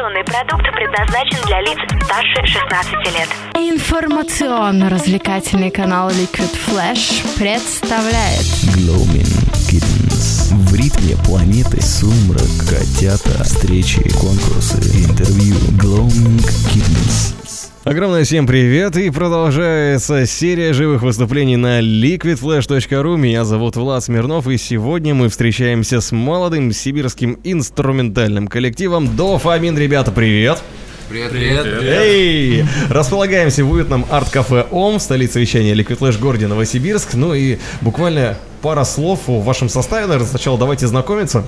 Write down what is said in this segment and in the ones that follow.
Информационный продукт предназначен для лиц старше 16 лет. Информационно-развлекательный канал Liquid Flash представляет Gloaming Kittens. В ритме планеты сумрак, котята, встречи, конкурсы, интервью. Gloaming Kittens. Огромное всем привет и продолжается серия живых выступлений на liquidflash.ru. Меня зовут Влад Смирнов и сегодня мы встречаемся с молодым сибирским инструментальным коллективом Дофамин. Ребята, привет! Привет, привет. Эй! Располагаемся в уютном арт-кафе ОМ в столице вещания Liquid Flash в городе Новосибирск. Ну и буквально пара слов о вашем составе, наверное, сначала давайте знакомиться.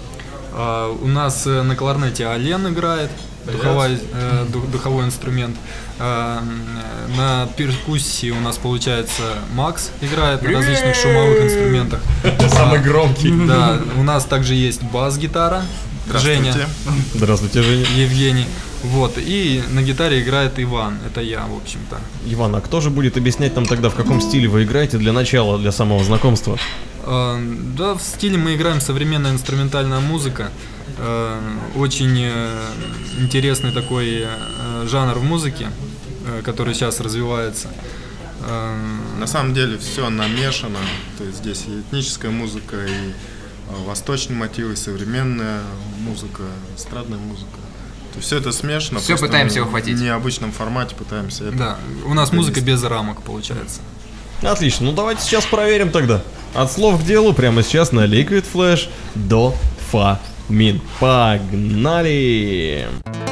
А, у нас э, на кларнете Ален играет, духовой, э, ду- духовой инструмент. М, на перкуссии у нас получается Макс играет на различных шумовых инструментах. Самый громкий. Да, у нас также есть бас-гитара. Женя, Здравствуйте, Женя. Евгений. Вот, и на гитаре играет Иван, это я, в общем-то. Иван, а кто же будет объяснять нам тогда, в каком стиле вы играете для начала, для самого знакомства? А, Да, в стиле мы играем современная инструментальная музыка. А, Очень э, интересный такой э, жанр в музыке, э, который сейчас развивается. На самом деле все намешано. То есть здесь и этническая музыка, и восточные мотивы, и современная музыка, эстрадная музыка. То есть все это смешано. Всё просто пытаемся мы ухватить. В необычном формате пытаемся это. Да, у нас музыка без рамок получается. Отлично, ну давайте сейчас проверим тогда. От слов к делу прямо сейчас на Liquid Flash до Фа Мин. Погнали! Thank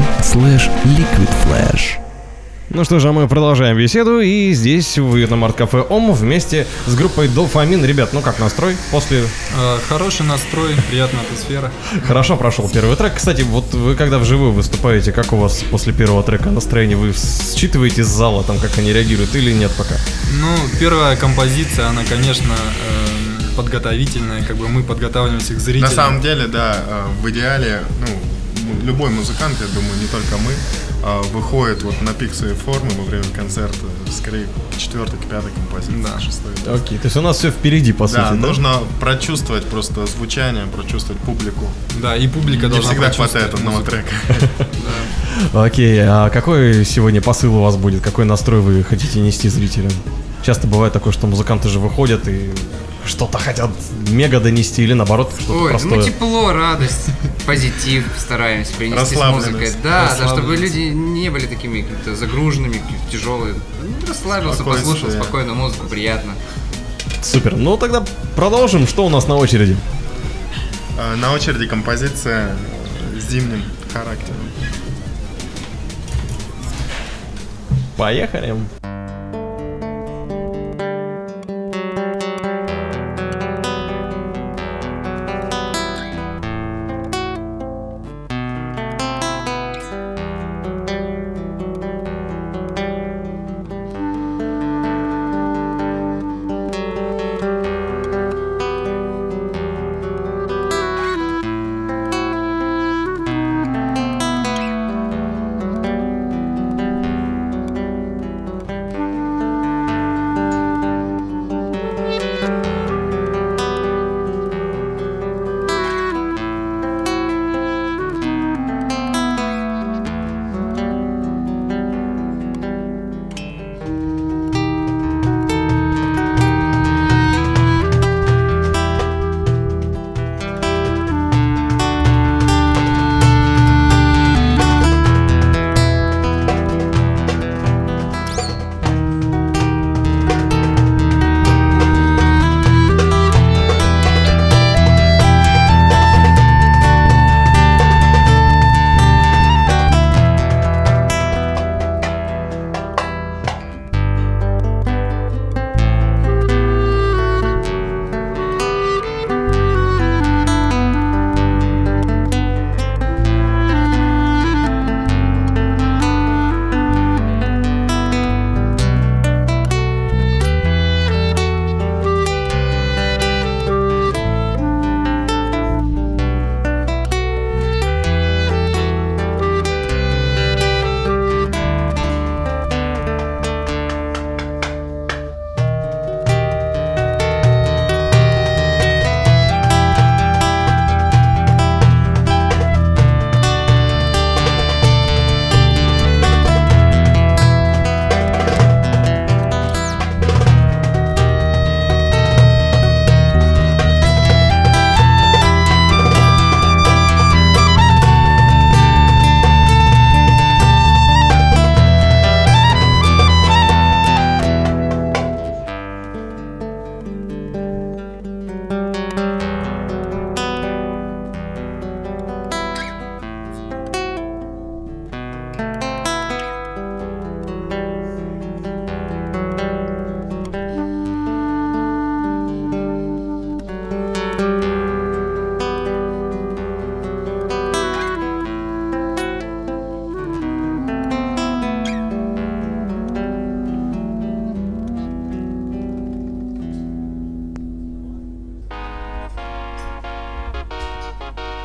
vk.com slash liquidflash Ну что же, а мы продолжаем беседу, и здесь в уютном арт-кафе ОМ вместе с группой Дофамин. Ребят, ну как настрой после... Э, Хороший настрой, приятная атмосфера. Хорошо прошел первый трек. Кстати, вот вы когда вживую выступаете, как у вас после первого трека настроение? Вы считываете с зала, там, как они реагируют, или нет пока? Ну, первая композиция, она, конечно, э, подготовительная, как бы мы подготавливаемся к зрителям. На самом деле, да, э, в идеале, ну, любой музыкант, я думаю, не только мы, э, выходит вот на пик своей формы во время концерта, скорее четвертой, к пятой композиции, Да. шестой. Окей, то есть у нас все впереди, по Да, сути, да? нужно прочувствовать просто звучание, прочувствовать публику. Да, и публика Не должна всегда хватает одного музыку. трека. Окей, а какой сегодня посыл у вас будет? Какой настрой вы хотите нести зрителям? Часто бывает такое, что музыканты же выходят и что-то хотят мега донести или наоборот что-то Ой, простое. ну тепло, радость, позитив стараемся принести с музыкой. Да, да, чтобы люди не были такими какими-то загруженными, тяжелыми. Ну, Расслабился, послушал спокойно музыку, приятно. Супер. Ну тогда продолжим. Что у нас на очереди? Э, На очереди композиция с зимним характером. Поехали.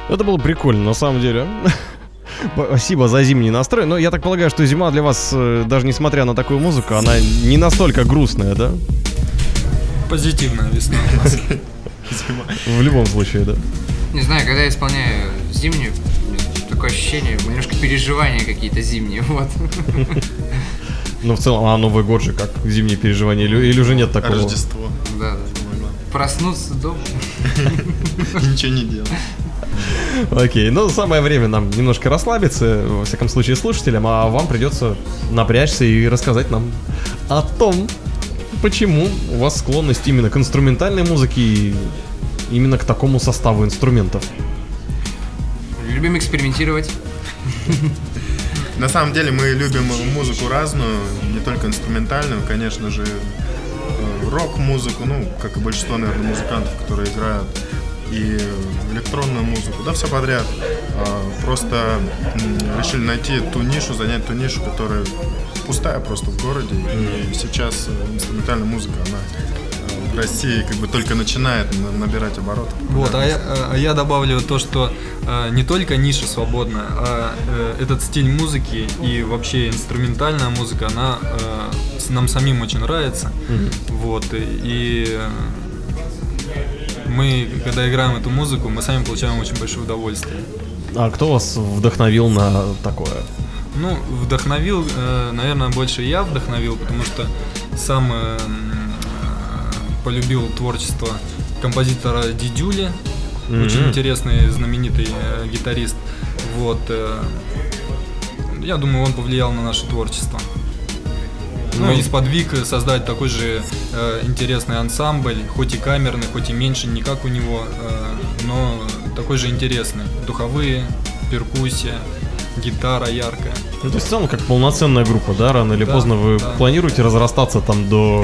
Это было прикольно, на самом деле. Спасибо за зимний настрой. Но я так полагаю, что зима для вас, э, даже несмотря на такую музыку, она не настолько грустная, да? Позитивная весна. В любом случае, да. Не знаю, когда я исполняю зимнюю, такое ощущение, немножко переживания какие-то зимние, вот. Но в целом, а Новый год же как зимние переживания, или, или уже нет такого? Рождество. Да, да. Проснуться дома. Ничего не делать. Окей, ну самое время нам немножко расслабиться, во всяком случае слушателям, а вам придется напрячься и рассказать нам о том, почему у вас склонность именно к инструментальной музыке и именно к такому составу инструментов. любим экспериментировать. На самом деле мы любим музыку разную, не только инструментальную, конечно же, э, рок-музыку, ну, как и большинство, наверное, музыкантов, которые играют, и электронную музыку, да, все подряд. А, Просто решили найти ту нишу, занять ту нишу, которая пустая просто в городе. И сейчас э, инструментальная музыка, она э, в России как бы только начинает на- набирать обороты. Вот, а я, а я добавлю то, что э, не только ниша свободная, а э, этот стиль музыки и вообще инструментальная музыка, она э, нам самим очень нравится. Вот, и, и, э, мы, когда играем эту музыку, мы сами получаем очень большое удовольствие. А кто вас вдохновил на такое? Ну, вдохновил, э, наверное, больше я вдохновил, потому что сам э, полюбил творчество композитора Дидюли, очень Мгм. интересный, знаменитый э, гитарист. Вот, я думаю, он повлиял на наше творчество. Ну, Ну. и сподвиг создать такой же э, интересный ансамбль, хоть и камерный, хоть и меньше, не как у него, э, но такой же интересный. Духовые, перкуссия, гитара яркая. Ну, то есть в целом как полноценная группа, да? Рано или Да, поздно вы да. планируете разрастаться там до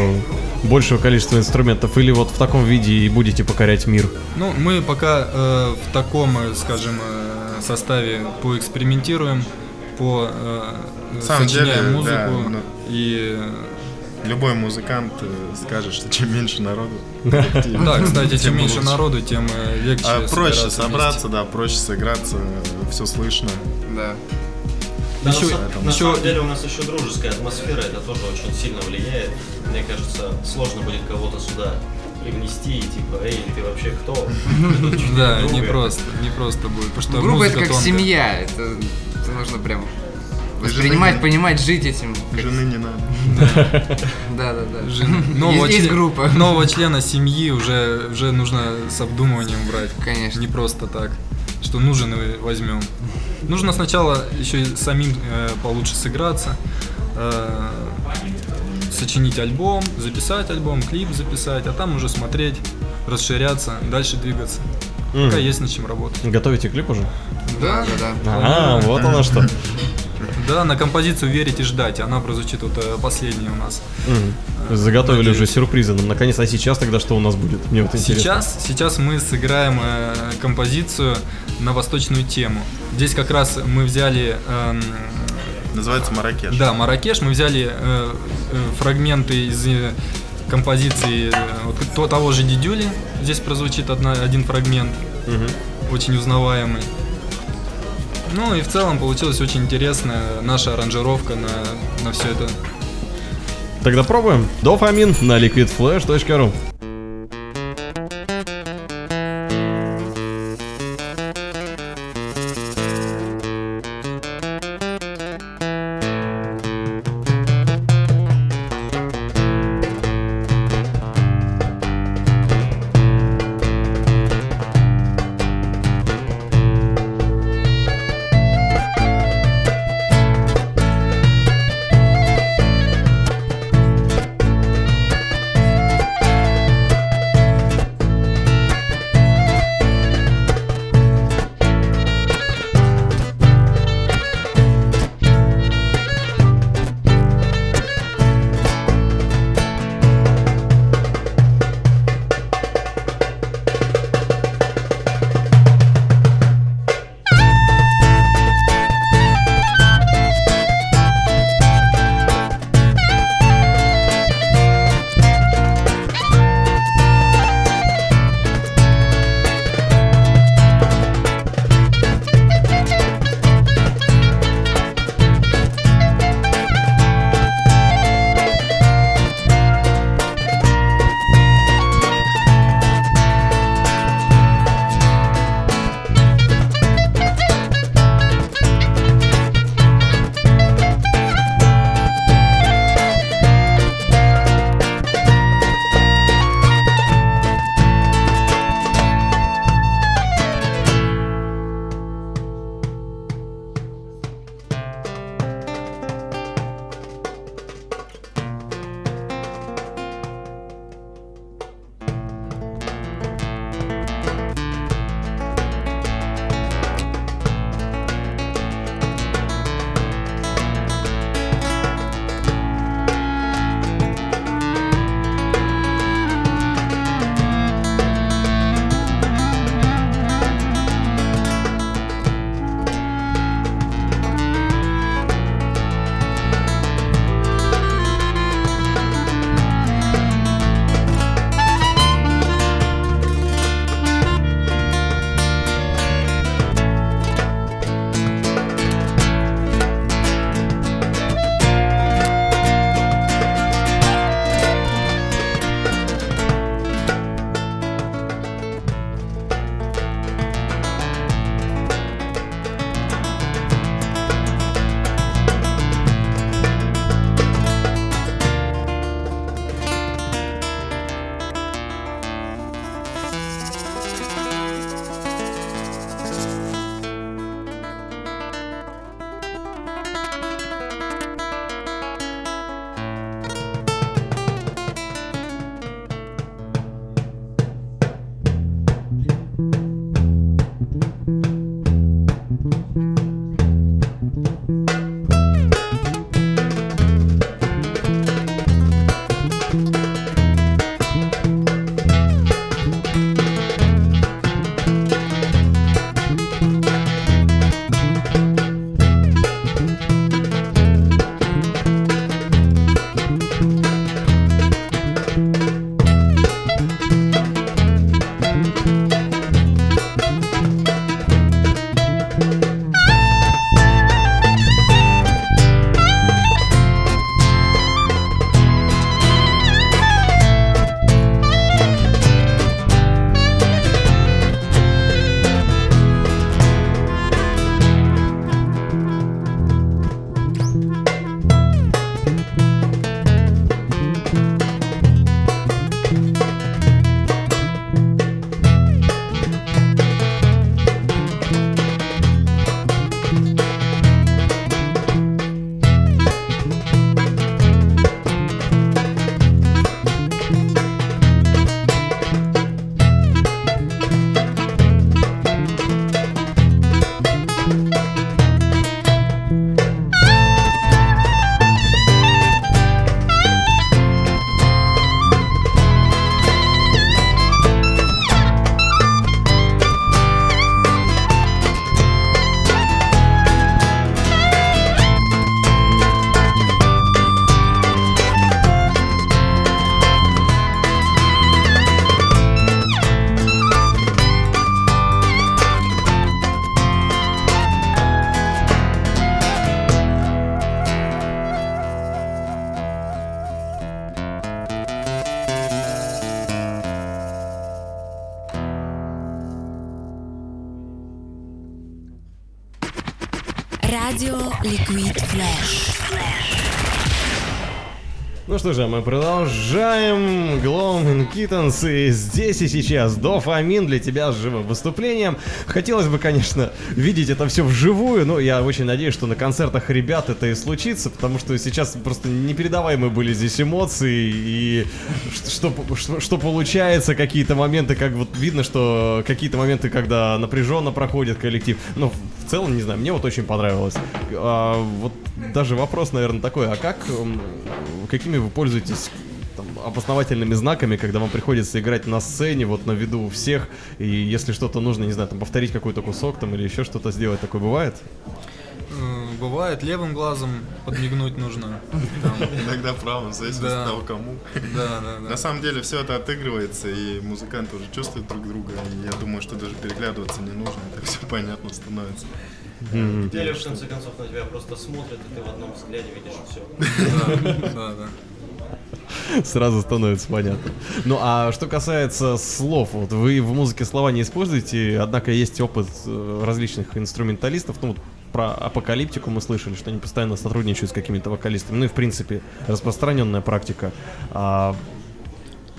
большего количества инструментов или вот в таком виде и будете покорять мир? Ну, мы пока э, в таком, э, скажем, э, составе поэкспериментируем, по э, На самом деле, музыку да, ну, и Любой музыкант э, скажет, что чем меньше народу, да, кстати, тем чем меньше народу, тем э, легче А проще собраться, да, проще сыграться, все слышно. Да. Да, Еще- на, са- на еще- самом деле у нас еще дружеская атмосфера, это тоже очень сильно влияет. Мне кажется, сложно будет кого-то сюда привнести и типа, эй, ты вообще кто? Да, не просто, не просто будет, Группа это как семья. Это, нужно прям воспринимать, не- понимать, жить этим. Жены не надо. Да, да, да. Жен- Нового, есть, есть член- группа. нового члена семьи уже, уже нужно с обдумыванием брать. Конечно. Не просто так. Что нужен и возьмем. Нужно сначала еще и самим э, получше сыграться, э, сочинить альбом, записать альбом, клип записать, а там уже смотреть, расширяться, дальше двигаться. Пока Мгм. есть над чем работать. Готовите клип уже? Да, да, да. А, вот оно что. Да, на композицию верить и ждать. Она прозвучит вот э, последняя у нас. Мгм. Заготовили Надеюсь. уже сюрпризы нам наконец. А сейчас тогда что у нас будет? Мне вот интересно. Сейчас, сейчас мы сыграем э, композицию на восточную тему. Здесь как раз мы взяли, эм, Называется Маракеш. да, Маракеш, мы взяли э, э, фрагменты из э, композиции э, вот то- того же Дидюли. Здесь прозвучит одна, один фрагмент, Мгм. очень узнаваемый. Ну и в целом получилась очень интересная наша аранжировка на, на все это. Тогда пробуем. Дофамин на liquidflash.ru Radio Liquid Flash. Ну что же, мы продолжаем. Gloaming Kittens и здесь и сейчас дофамин для тебя с живым выступлением. Хотелось бы, конечно, видеть это все вживую, но я очень надеюсь, что на концертах ребят это и случится, потому что сейчас просто непередаваемые были здесь эмоции и что, что, что получается, какие-то моменты, как вот видно, что какие-то моменты, когда напряженно проходит коллектив. Ну, в целом, не знаю, мне вот очень понравилось. А, вот даже вопрос, наверное, такой, а как, какими вы пользуетесь там, опознавательными знаками, когда вам приходится играть на сцене, вот на виду у всех, и если что-то нужно, не знаю, там повторить какой-то кусок там или еще что-то сделать, такое бывает? Бывает, левым глазом подмигнуть нужно. Там. Иногда правым, в зависимости Да. от того, кому. Да, да, да. На самом деле все это отыгрывается, и музыканты уже чувствуют друг друга. И я думаю, что даже переглядываться не нужно, это все понятно становится. Или в конце концов на тебя просто смотрят, и ты в одном взгляде видишь все. Да, да, да. Сразу становится понятно. Ну а что касается слов, вот вы в музыке слова не используете, однако есть опыт э, различных инструменталистов, ну вот про апокалиптику мы слышали, что они постоянно сотрудничают с какими-то вокалистами, ну и в принципе распространенная практика. А,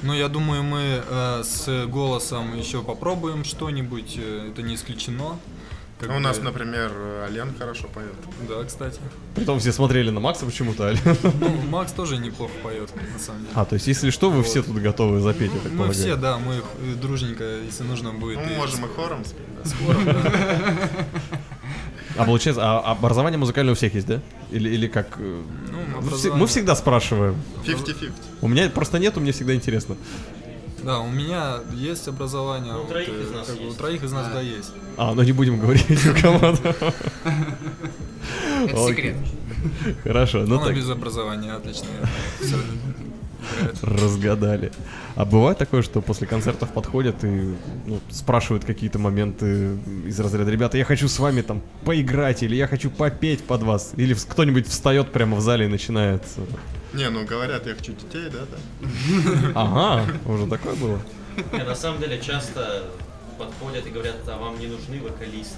Ну, я думаю, мы э, с голосом еще попробуем что-нибудь, э, это не исключено. Как Ну, у нас, бы- например, Ален хорошо поет. Да, кстати. притом все смотрели на Макса почему-то. а? Ну, Макс тоже неплохо поет, на самом деле. А, то есть если что, вы все тут готовы запеть, я так Мы полагаю. все, да, мы э, дружненько, если нужно будет. Ну, и можем и хором спеть. с хором, да. А получается, а образование музыкальное у всех есть, да? Или, или как? э, Ну, мы, все- мы всегда спрашиваем. 50-50. У меня просто нету, мне всегда интересно. Да, у меня есть образование. Ну, у вот, троих э, из нас как бы У есть. троих из нас, да, есть. А, ну не будем говорить у кого-то. Это секрет. Хорошо, ну так, без образования, отлично. Разгадали. А бывает такое, что после концертов подходят и ну, спрашивают какие-то моменты из разряда «Ребята, я хочу с вами там поиграть» или «Я хочу попеть под вас» или кто-нибудь встает прямо в зале и начинает э, Не, ну говорят, я хочу детей, да, да. Ага, уже такое было? Не, на самом деле часто подходят и говорят, а вам не нужны вокалисты.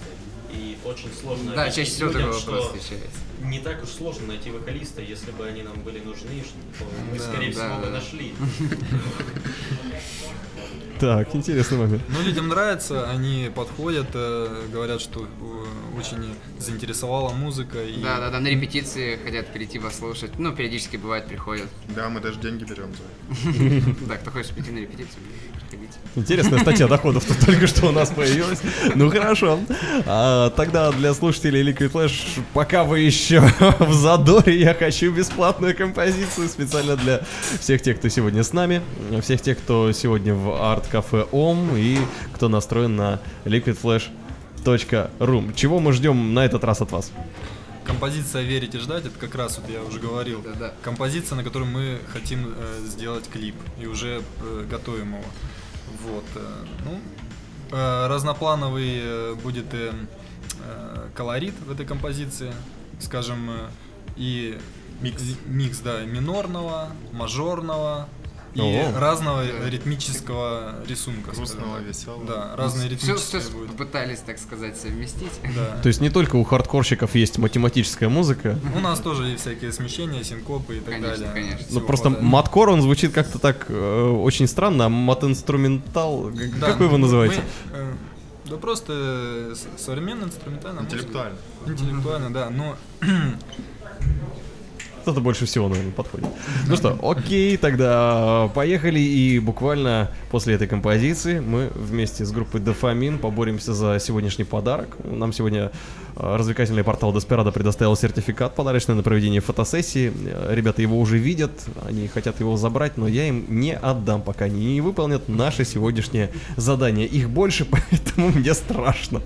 И очень сложно Да, объяснить чаще всего людям, такой вопрос что встречается. не так уж сложно найти вокалиста, если бы они нам были нужны, что мы, Да, скорее да, всего, бы да. нашли. Так, интересный момент. Ну, людям нравится, они подходят, э, говорят, что э, очень заинтересовала музыка. И... Да, да, да, на репетиции хотят прийти послушать. Ну, периодически бывает, приходят. Да, мы даже деньги берем за. Да, кто хочет прийти на репетицию, приходите. Интересная статья доходов тут только что у нас появилась. Ну хорошо. А, тогда для слушателей Liquid Flash, пока вы еще в задоре, я хочу бесплатную композицию специально для всех тех, кто сегодня с нами, всех тех, кто сегодня в арт-кафе ОМ и кто настроен на liquidflash.ru. Чего мы ждем на этот раз от вас? Композиция «Верить и ждать» — это как раз, вот я уже говорил, Да-да. композиция, на которую мы хотим э, сделать клип и уже э, готовим его. Вот. э, ну, э, разноплановый э, будет э, колорит в этой композиции, скажем, э, и Микс. микс, да, минорного, мажорного и О. разного ритмического рисунка. Грустного, веселого. Да, разные Все, ритмические все будут. попытались, так сказать, совместить. Да. То есть не только у хардкорщиков есть математическая музыка, У нас тоже есть всякие смещения, синкопы и так Конечно, далее. конечно. Ну Всего просто хватает. маткор, он звучит как-то так э, очень странно, а мат-инструментал, Да, как вы называете? мы, э, да просто э, современная инструментальная музыка. Интеллектуально. Интеллектуально, да. Но Это больше всего, наверное, подходит. Ну что, окей, тогда поехали. И буквально после этой композиции мы вместе с группой Дофамин поборемся за сегодняшний подарок. Нам сегодня э, развлекательный портал Desperado предоставил сертификат подарочный на проведение фотосессии. Э, Ребята его уже видят, они хотят его забрать, но я им не отдам, пока они не выполнят наше сегодняшнее задание. Их больше, поэтому мне страшно.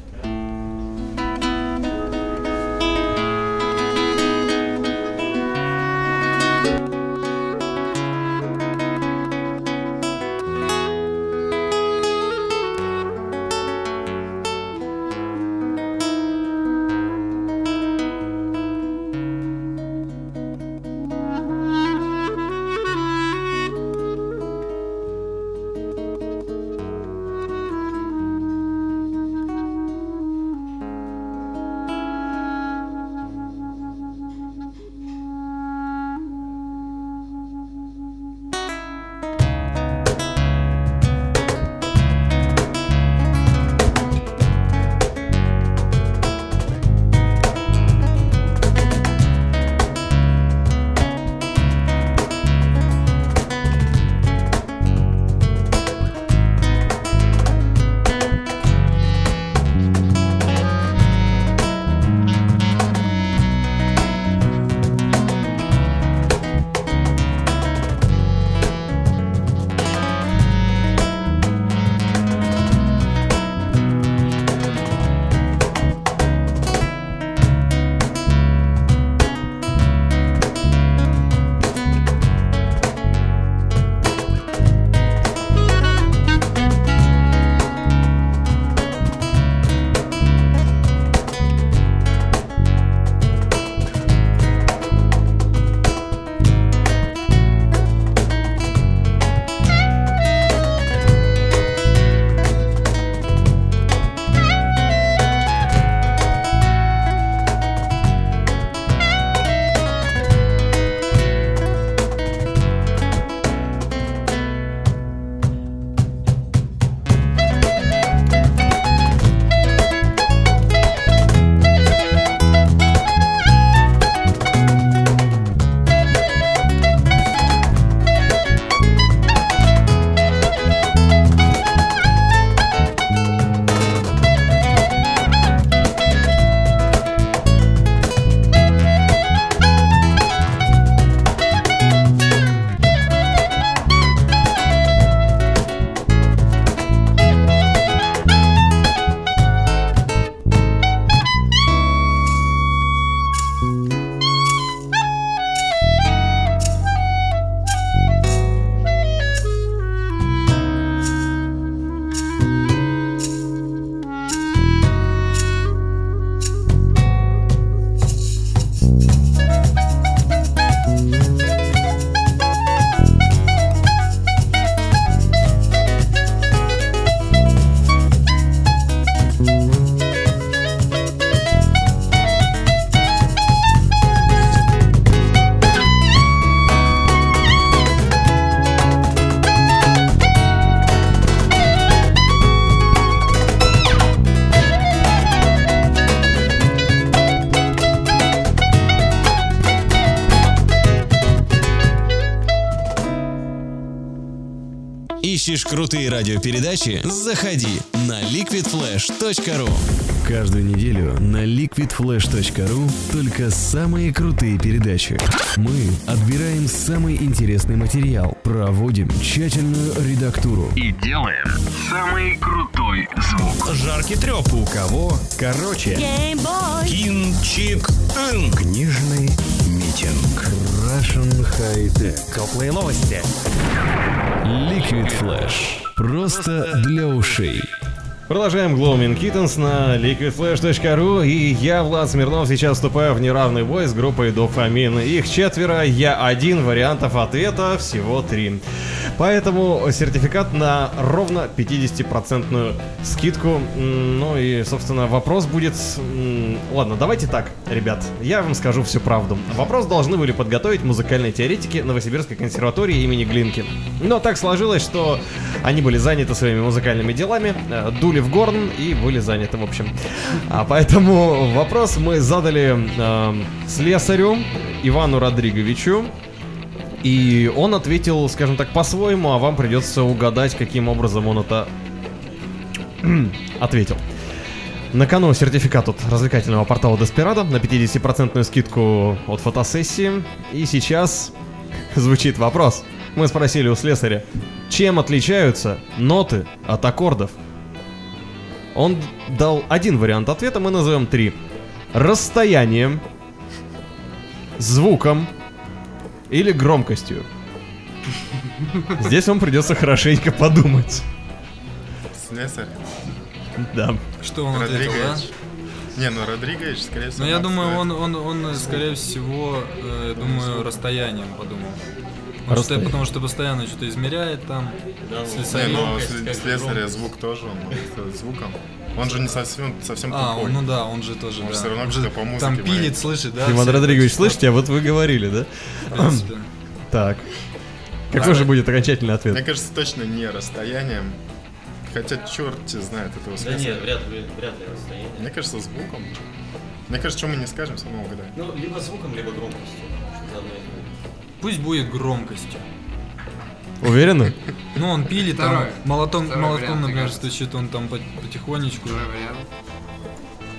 Ищешь крутые радиопередачи? Заходи на liquidflash.ru Каждую неделю на liquidflash.ru только самые крутые передачи. Мы отбираем самый интересный материал, проводим тщательную редактуру И делаем самый крутой звук. Жаркий треп. У кого? Короче. Кинчик. Книжный митинг. Russian High Tech. Теплые новости. Liquid Flash. Просто для ушей. Продолжаем Gloaming Kittens на liquidflash.ru И я, Влад Смирнов, сейчас вступаю в неравный бой с группой Дофамин. Их четверо, я один, вариантов ответа всего три. Поэтому сертификат на ровно 50% скидку. Ну и, собственно, вопрос будет... Ладно, давайте так, ребят, я вам скажу всю правду. Вопрос должны были подготовить музыкальные теоретики Новосибирской консерватории имени Глинки. Но так сложилось, что они были заняты своими музыкальными делами, э, в горн и были заняты, в общем. А поэтому вопрос мы задали э, слесарю Ивану Родриговичу. И он ответил, скажем так, по-своему, а вам придется угадать, каким образом он это ответил. На кону сертификат от развлекательного портала Desperado на 50% скидку от фотосессии. И сейчас звучит вопрос. Мы спросили у слесаря, чем отличаются ноты от аккордов? Он дал один вариант ответа, мы назовем три. Расстоянием, звуком или громкостью. Здесь вам придется хорошенько подумать. Слесарь. Да. Что он ответил, да? Родригович. Не, ну Родригович, скорее всего. Ну, я думаю, он, он, он, скорее всего, э, думаю, расстоянием подумал. Может, Расстояние. потому что постоянно что-то измеряет там. Да, ну, слесарь. Не, ну, Громкость, сли- как слесаря громкость. звук тоже, он может звуком. Он же не совсем, совсем А, тупой. ну да, он же тоже, Он да. всё равно Он же по музыке Там варит. пилит, слышит, да? Иван все Родригович, это слышите, а вот вы говорили, да? В принципе. Так. Какой же будет окончательный Мне ответ? кажется, точно не расстоянием. Хотя черт знает этого Да слесаря. нет, вряд ли, вряд ли расстояние. Мне кажется, звуком. Мне кажется, что мы не скажем, равно угадаем. Ну, либо звуком, либо громкостью. Что-то одно из двух. Пусть будет громкостью. Уверены? Ну, он пилит там, Второй. молотом, Второй молотком, вариант, мне например, кажется. стучит, он там по- потихонечку. Второй вариант.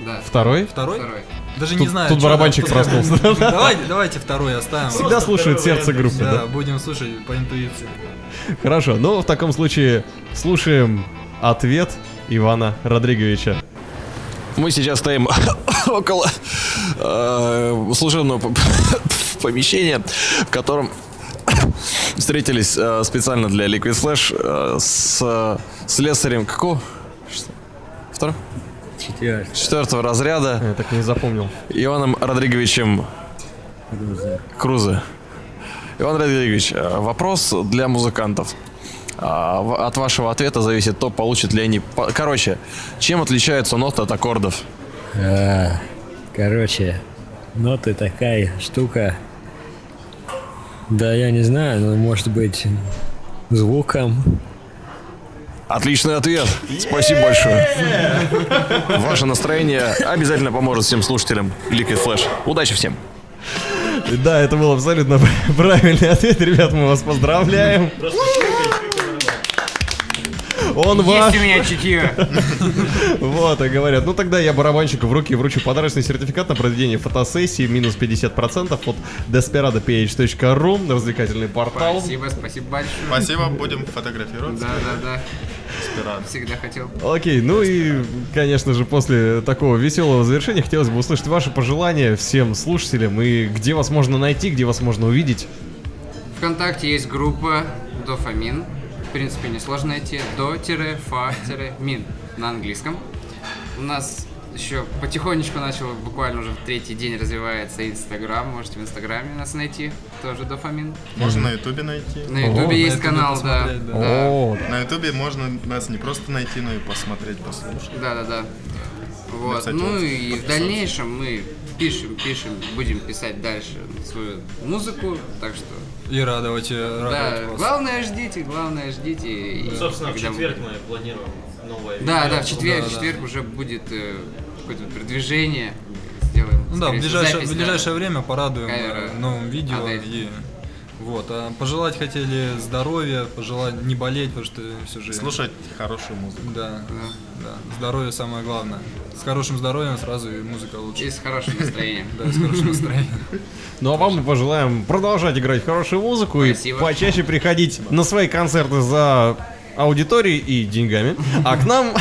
Да. Второй? Второй? Второй. Даже Тут- не знаю. тут чё барабанщик там. проснулся. Давайте, давайте второй оставим. Всегда слушают сердце группы, Да, да? будем слушать по интуиции. Хорошо, ну в таком случае слушаем ответ Ивана Родриговича. Мы сейчас стоим около э, служебного помещения, в котором встретились э, специально для Liquid Flash э, с э, слесарем какого? Второго? Четвертого разряда Я так не запомнил. Иваном Родриговичем Крузе. Иван Родригович, э, вопрос для музыкантов. А, От вашего ответа зависит то, получат ли они... Короче, чем отличаются ноты от аккордов? А, короче, ноты такая штука. Да, я не знаю, но может быть звуком. Отличный ответ. Спасибо большое. Ваше настроение обязательно поможет всем слушателям Liquid Flash. Удачи всем. Да, это был абсолютно правильный ответ, ребят, мы вас поздравляем. Он ваш. Есть у меня чутье. Вот, и говорят, ну тогда я барабанщику в руки вручу подарочный сертификат на проведение фотосессии минус 50% от desperadoph.ru, развлекательный портал. Спасибо, спасибо большое. Спасибо, будем фотографироваться. Да, да, да. Спират. Всегда хотел. Окей, ну и, конечно же, после такого веселого завершения хотелось бы услышать ваши пожелания всем слушателям и где вас можно найти, где вас можно увидеть. Вконтакте есть группа Дофамин. В принципе, несложно найти. До-фа-мин на английском. У нас еще потихонечку начал, буквально уже в третий день развивается Инстаграм. Можете в Инстаграме нас найти. Тоже Дофамин. Можно на Ютубе найти. На Ютубе есть на канал, да. да. да. О, На Ютубе можно нас не просто найти, но и посмотреть, послушать. Да, да, да. Вот. кстати, ну вот и в подписаться. дальнейшем мы пишем, пишем, будем писать дальше свою музыку, так что И радовать, э, да, радовать вас. главное ждите, главное ждите. и Ну, собственно, в четверг мы планируем новое Да, видео. да, в четверг, Да, в да. четверг уже будет э, какое-то продвижение. Сделаем. Ну да, в ближайшее, запись в ближайшее время порадуем э, новым видео Адель. и Вот, а пожелать хотели здоровья, пожелать не болеть, потому что все же... Слушать хорошую музыку. Да, да. Здоровье самое главное. С хорошим здоровьем сразу и музыка лучше. И с хорошим настроением. Да, с хорошим настроением. Ну а вам мы пожелаем продолжать играть хорошую музыку и почаще приходить на свои концерты за аудиторией и деньгами, а к нам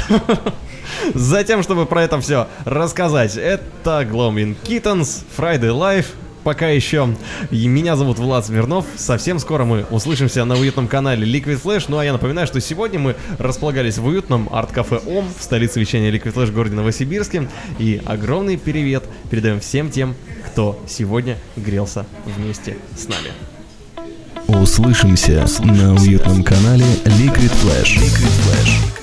за тем, чтобы про это все рассказать. Это Gloaming Kittens, Friday Life, пока еще. И меня зовут Влад Смирнов. Совсем скоро мы услышимся на уютном канале Liquid Flash. Ну а я напоминаю, что сегодня мы располагались в уютном арт-кафе ОМ в столице вещания Liquid Flash в городе Новосибирске. И огромный привет передаем всем тем, кто сегодня грелся вместе с нами. Услышимся на уютном канале Liquid Flash. Liquid Flash.